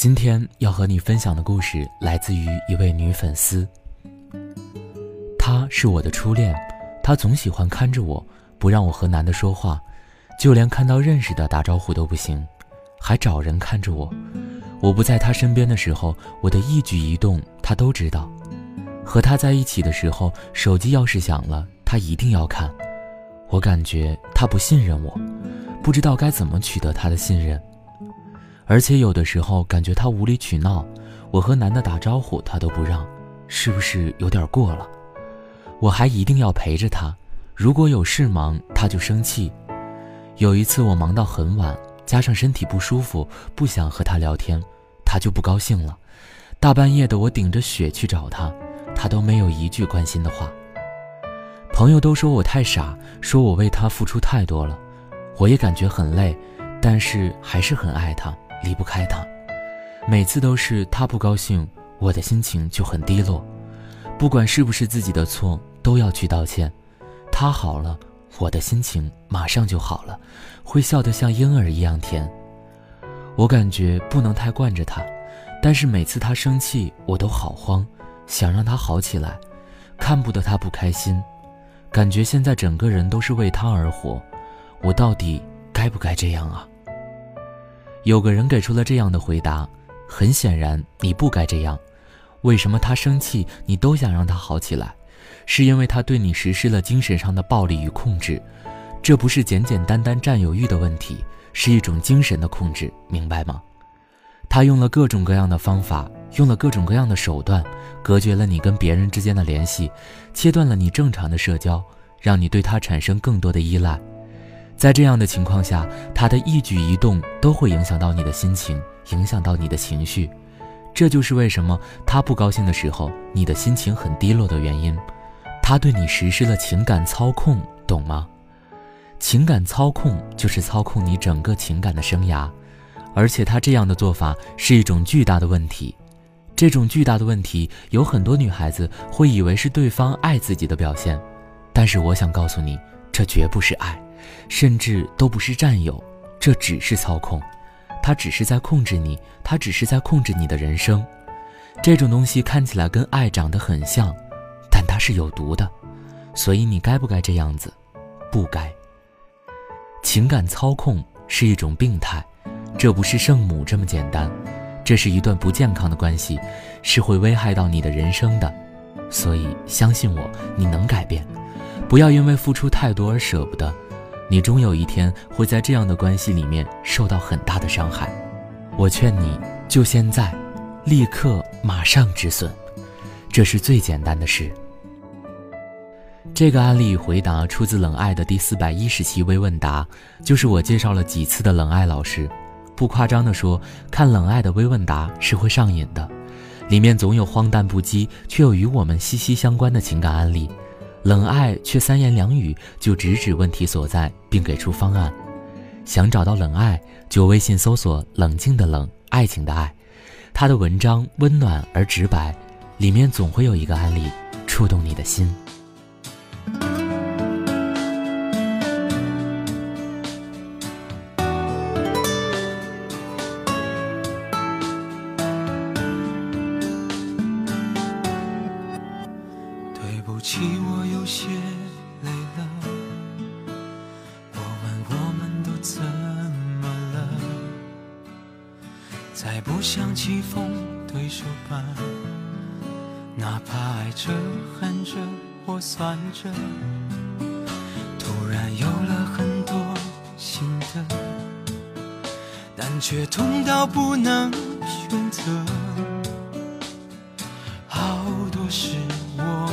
今天要和你分享的故事来自于一位女粉丝。她是我的初恋，她总喜欢看着我，不让我和男的说话，就连看到认识的打招呼都不行，还找人看着我。我不在她身边的时候，我的一举一动她都知道。和她在一起的时候，手机要是响了，她一定要看。我感觉她不信任我，不知道该怎么取得她的信任。而且有的时候感觉他无理取闹，我和男的打招呼他都不让，是不是有点过了？我还一定要陪着他，如果有事忙他就生气。有一次我忙到很晚，加上身体不舒服，不想和他聊天，他就不高兴了。大半夜的我顶着雪去找他，他都没有一句关心的话。朋友都说我太傻，说我为他付出太多了，我也感觉很累，但是还是很爱他。离不开他，每次都是他不高兴，我的心情就很低落。不管是不是自己的错，都要去道歉。他好了，我的心情马上就好了，会笑得像婴儿一样甜。我感觉不能太惯着他，但是每次他生气，我都好慌，想让他好起来，看不得他不开心，感觉现在整个人都是为他而活。我到底该不该这样啊？有个人给出了这样的回答，很显然你不该这样。为什么他生气，你都想让他好起来？是因为他对你实施了精神上的暴力与控制，这不是简简单单占有欲的问题，是一种精神的控制，明白吗？他用了各种各样的方法，用了各种各样的手段，隔绝了你跟别人之间的联系，切断了你正常的社交，让你对他产生更多的依赖。在这样的情况下，他的一举一动都会影响到你的心情，影响到你的情绪。这就是为什么他不高兴的时候，你的心情很低落的原因。他对你实施了情感操控，懂吗？情感操控就是操控你整个情感的生涯，而且他这样的做法是一种巨大的问题。这种巨大的问题，有很多女孩子会以为是对方爱自己的表现，但是我想告诉你，这绝不是爱。甚至都不是占有，这只是操控，他只是在控制你，他只是在控制你的人生。这种东西看起来跟爱长得很像，但它是有毒的，所以你该不该这样子？不该。情感操控是一种病态，这不是圣母这么简单，这是一段不健康的关系，是会危害到你的人生的。所以相信我，你能改变，不要因为付出太多而舍不得。你终有一天会在这样的关系里面受到很大的伤害，我劝你就现在，立刻马上止损，这是最简单的事。这个案例回答出自冷爱的第四百一十期微问答，就是我介绍了几次的冷爱老师。不夸张地说，看冷爱的微问答是会上瘾的，里面总有荒诞不羁却又与我们息息相关的情感案例。冷爱却三言两语就直指问题所在，并给出方案。想找到冷爱，就微信搜索“冷静的冷，爱情的爱”。他的文章温暖而直白，里面总会有一个案例触动你的心。我有些累了，我问我们都怎么了再不想棋逢对手吧，哪怕爱着、恨着或算着，突然有了很多心得，但却痛到不能选择。好多事我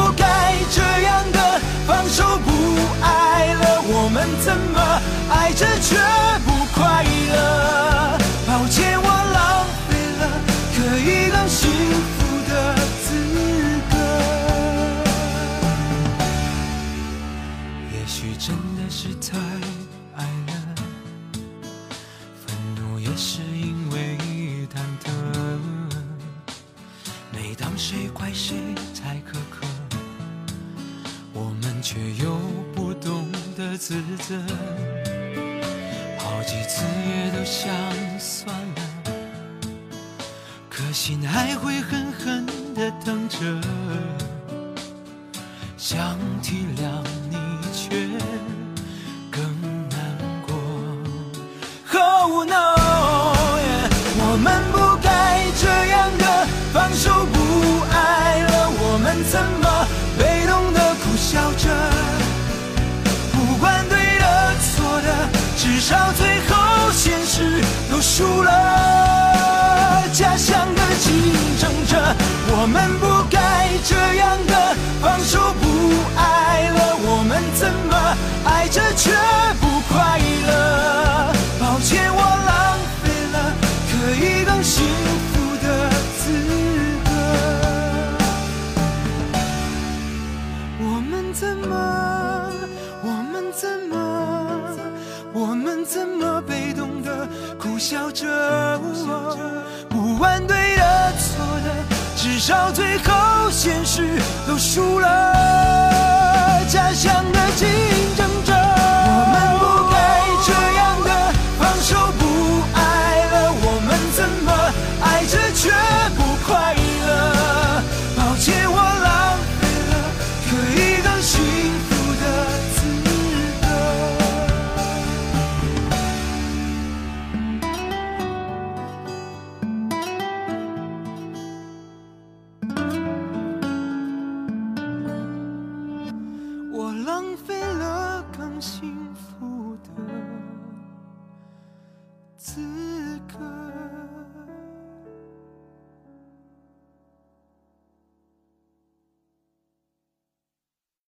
怪谁太苛刻，我们却又不懂得自责，好几次也都想算了，可心还会狠狠地疼着，想体谅你却更难过。Oh no，了。假想的竞争者，我们不该这样的放手不爱了，我们怎么爱着却不快乐？抱歉，我浪费了可以更幸福的资格。我们怎么？我们怎么？我们怎么被动的苦笑着？不管对的错的，至少最后现实都输了。家乡的竞